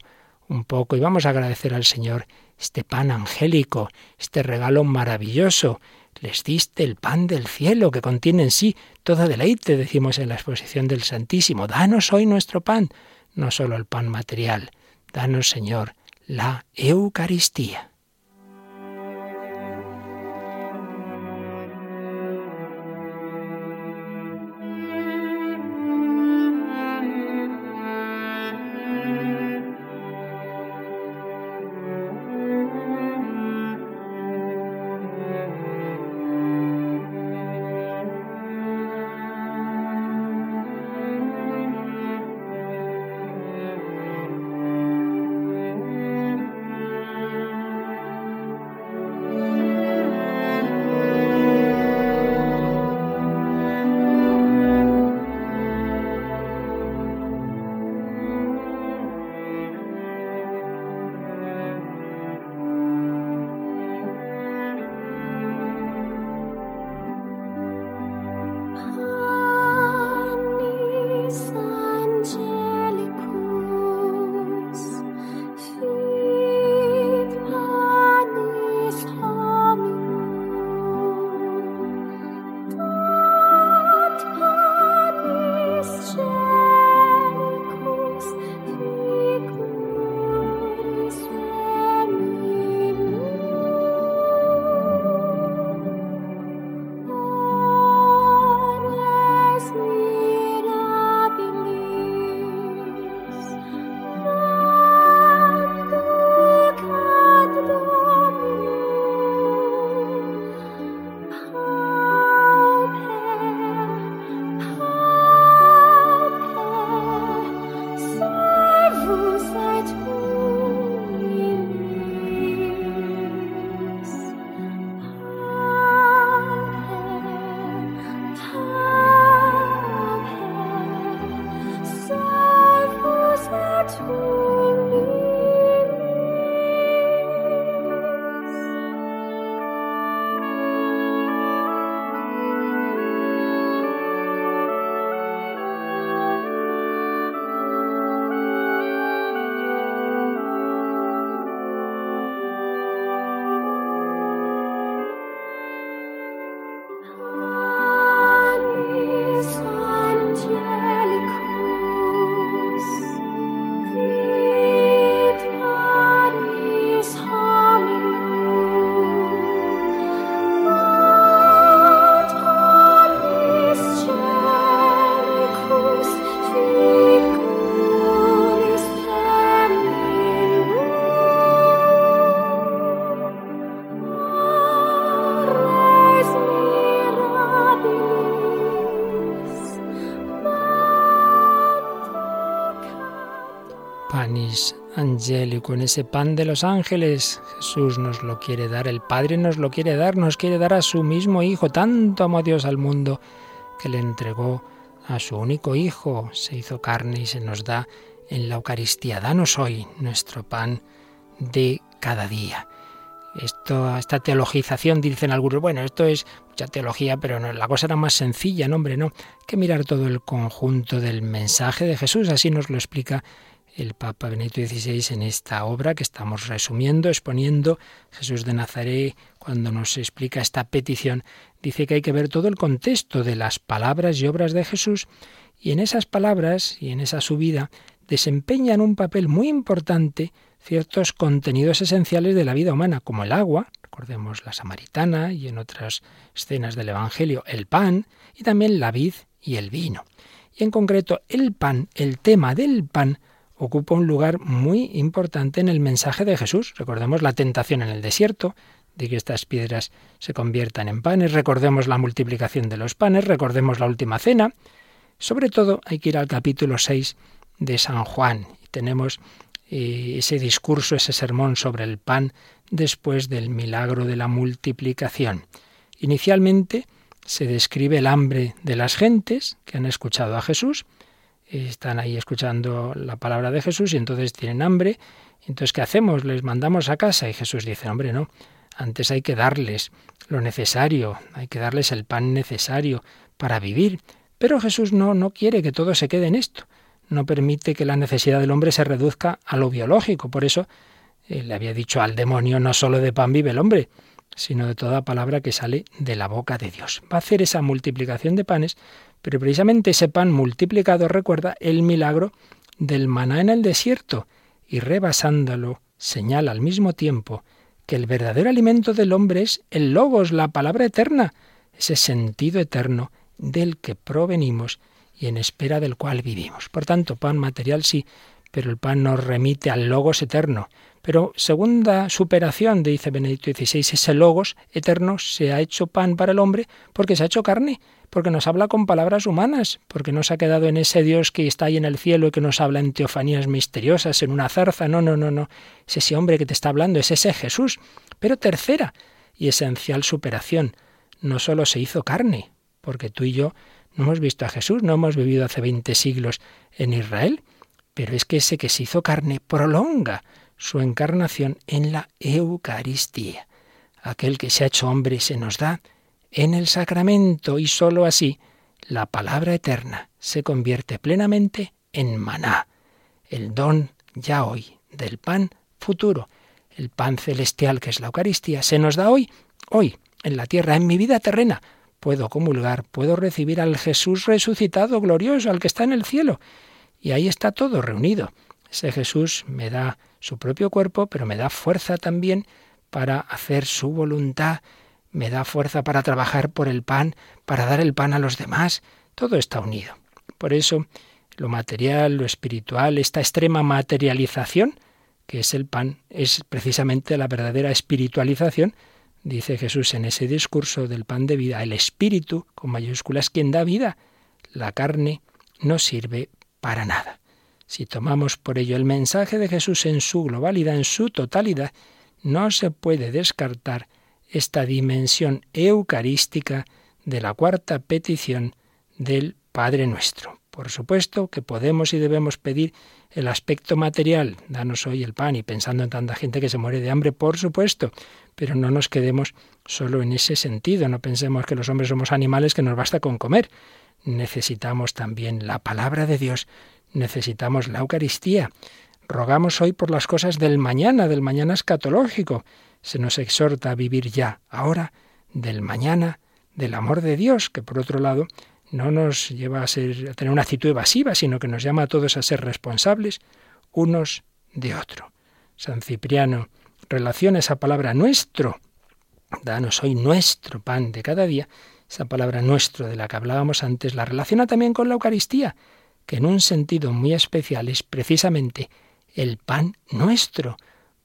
un poco y vamos a agradecer al Señor este pan angélico, este regalo maravilloso. Les diste el pan del cielo que contiene en sí toda deleite, decimos en la exposición del Santísimo. Danos hoy nuestro pan, no solo el pan material. Danos, Señor, la Eucaristía. Con ese pan de los ángeles. Jesús nos lo quiere dar, el Padre nos lo quiere dar, nos quiere dar a su mismo Hijo. Tanto amó Dios al mundo que le entregó a su único Hijo. Se hizo carne y se nos da en la Eucaristía. Danos hoy nuestro pan de cada día. Esto, esta teologización, dicen algunos, bueno, esto es mucha teología, pero no, la cosa era más sencilla, no, hombre, no. Que mirar todo el conjunto del mensaje de Jesús, así nos lo explica el Papa Benedicto XVI en esta obra que estamos resumiendo, exponiendo Jesús de Nazaret, cuando nos explica esta petición, dice que hay que ver todo el contexto de las palabras y obras de Jesús, y en esas palabras y en esa subida desempeñan un papel muy importante ciertos contenidos esenciales de la vida humana, como el agua, recordemos la samaritana y en otras escenas del Evangelio, el pan y también la vid y el vino. Y en concreto, el pan, el tema del pan, ocupa un lugar muy importante en el mensaje de Jesús. Recordemos la tentación en el desierto, de que estas piedras se conviertan en panes, recordemos la multiplicación de los panes, recordemos la última cena. Sobre todo hay que ir al capítulo 6 de San Juan tenemos ese discurso, ese sermón sobre el pan después del milagro de la multiplicación. Inicialmente se describe el hambre de las gentes que han escuchado a Jesús, están ahí escuchando la palabra de Jesús y entonces tienen hambre. Entonces, ¿qué hacemos? Les mandamos a casa y Jesús dice, hombre, no, antes hay que darles lo necesario, hay que darles el pan necesario para vivir. Pero Jesús no, no quiere que todo se quede en esto no permite que la necesidad del hombre se reduzca a lo biológico. Por eso eh, le había dicho al demonio, no solo de pan vive el hombre, sino de toda palabra que sale de la boca de Dios. Va a hacer esa multiplicación de panes, pero precisamente ese pan multiplicado recuerda el milagro del maná en el desierto y rebasándolo señala al mismo tiempo que el verdadero alimento del hombre es el logos, la palabra eterna, ese sentido eterno del que provenimos y en espera del cual vivimos. Por tanto, pan material sí, pero el pan nos remite al logos eterno. Pero segunda superación, dice Benedicto XVI, ese logos eterno se ha hecho pan para el hombre porque se ha hecho carne, porque nos habla con palabras humanas, porque no se ha quedado en ese Dios que está ahí en el cielo y que nos habla en teofanías misteriosas, en una zarza. No, no, no, no. Es ese hombre que te está hablando, es ese Jesús. Pero tercera y esencial superación, no solo se hizo carne, porque tú y yo no hemos visto a Jesús, no hemos vivido hace 20 siglos en Israel, pero es que ese que se hizo carne prolonga su encarnación en la Eucaristía. Aquel que se ha hecho hombre se nos da en el sacramento y sólo así la palabra eterna se convierte plenamente en maná, el don ya hoy del pan futuro, el pan celestial que es la Eucaristía, se nos da hoy, hoy, en la tierra, en mi vida terrena, puedo comulgar, puedo recibir al Jesús resucitado, glorioso, al que está en el cielo. Y ahí está todo reunido. Ese Jesús me da su propio cuerpo, pero me da fuerza también para hacer su voluntad, me da fuerza para trabajar por el pan, para dar el pan a los demás. Todo está unido. Por eso, lo material, lo espiritual, esta extrema materialización, que es el pan, es precisamente la verdadera espiritualización dice Jesús en ese discurso del pan de vida, el espíritu, con mayúsculas, quien da vida. La carne no sirve para nada. Si tomamos por ello el mensaje de Jesús en su globalidad, en su totalidad, no se puede descartar esta dimensión eucarística de la cuarta petición del Padre nuestro. Por supuesto que podemos y debemos pedir el aspecto material, danos hoy el pan y pensando en tanta gente que se muere de hambre, por supuesto, pero no nos quedemos solo en ese sentido, no pensemos que los hombres somos animales que nos basta con comer. Necesitamos también la palabra de Dios, necesitamos la Eucaristía. Rogamos hoy por las cosas del mañana, del mañana escatológico. Se nos exhorta a vivir ya, ahora, del mañana, del amor de Dios, que por otro lado no nos lleva a, ser, a tener una actitud evasiva, sino que nos llama a todos a ser responsables unos de otro. San Cipriano relaciona esa palabra nuestro, danos hoy nuestro pan de cada día, esa palabra nuestro de la que hablábamos antes, la relaciona también con la Eucaristía, que en un sentido muy especial es precisamente el pan nuestro,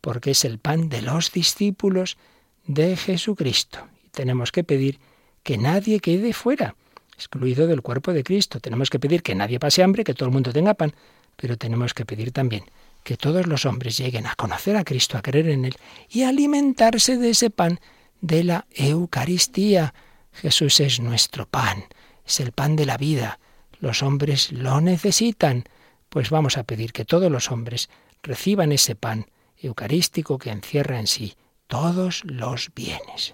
porque es el pan de los discípulos de Jesucristo. Y tenemos que pedir que nadie quede fuera, excluido del cuerpo de Cristo. Tenemos que pedir que nadie pase hambre, que todo el mundo tenga pan, pero tenemos que pedir también que todos los hombres lleguen a conocer a Cristo, a creer en Él y a alimentarse de ese pan de la Eucaristía. Jesús es nuestro pan, es el pan de la vida. Los hombres lo necesitan. Pues vamos a pedir que todos los hombres reciban ese pan eucarístico que encierra en sí todos los bienes.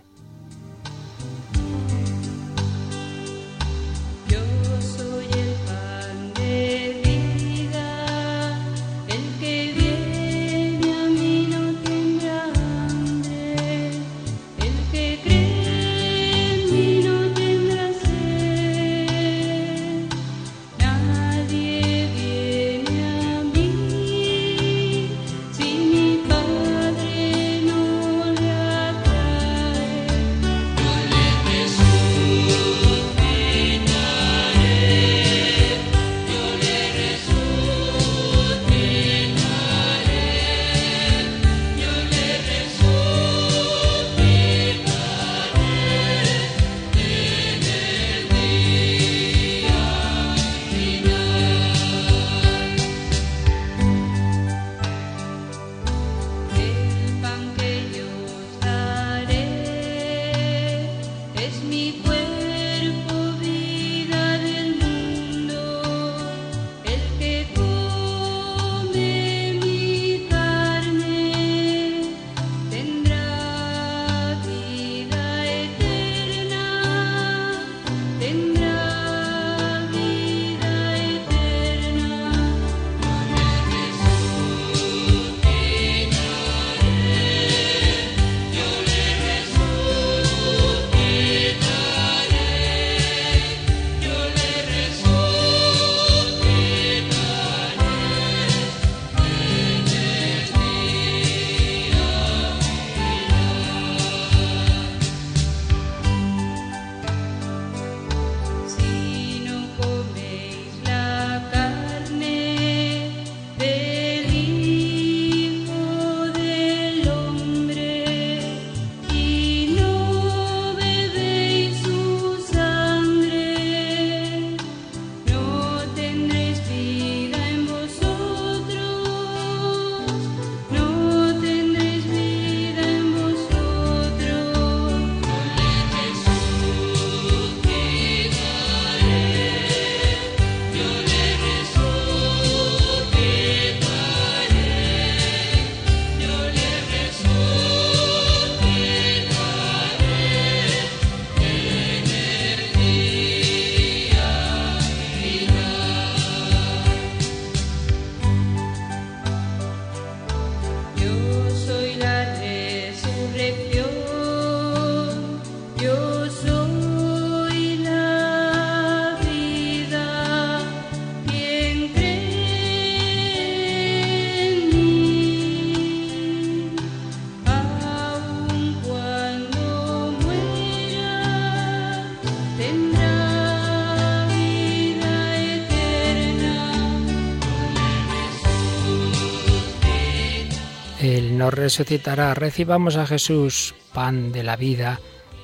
Resucitará. Recibamos a Jesús, pan de la vida,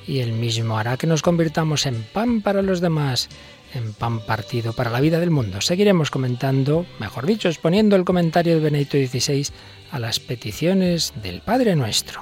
y él mismo hará que nos convirtamos en pan para los demás, en pan partido para la vida del mundo. Seguiremos comentando, mejor dicho, exponiendo el comentario de Benedicto XVI a las peticiones del Padre Nuestro.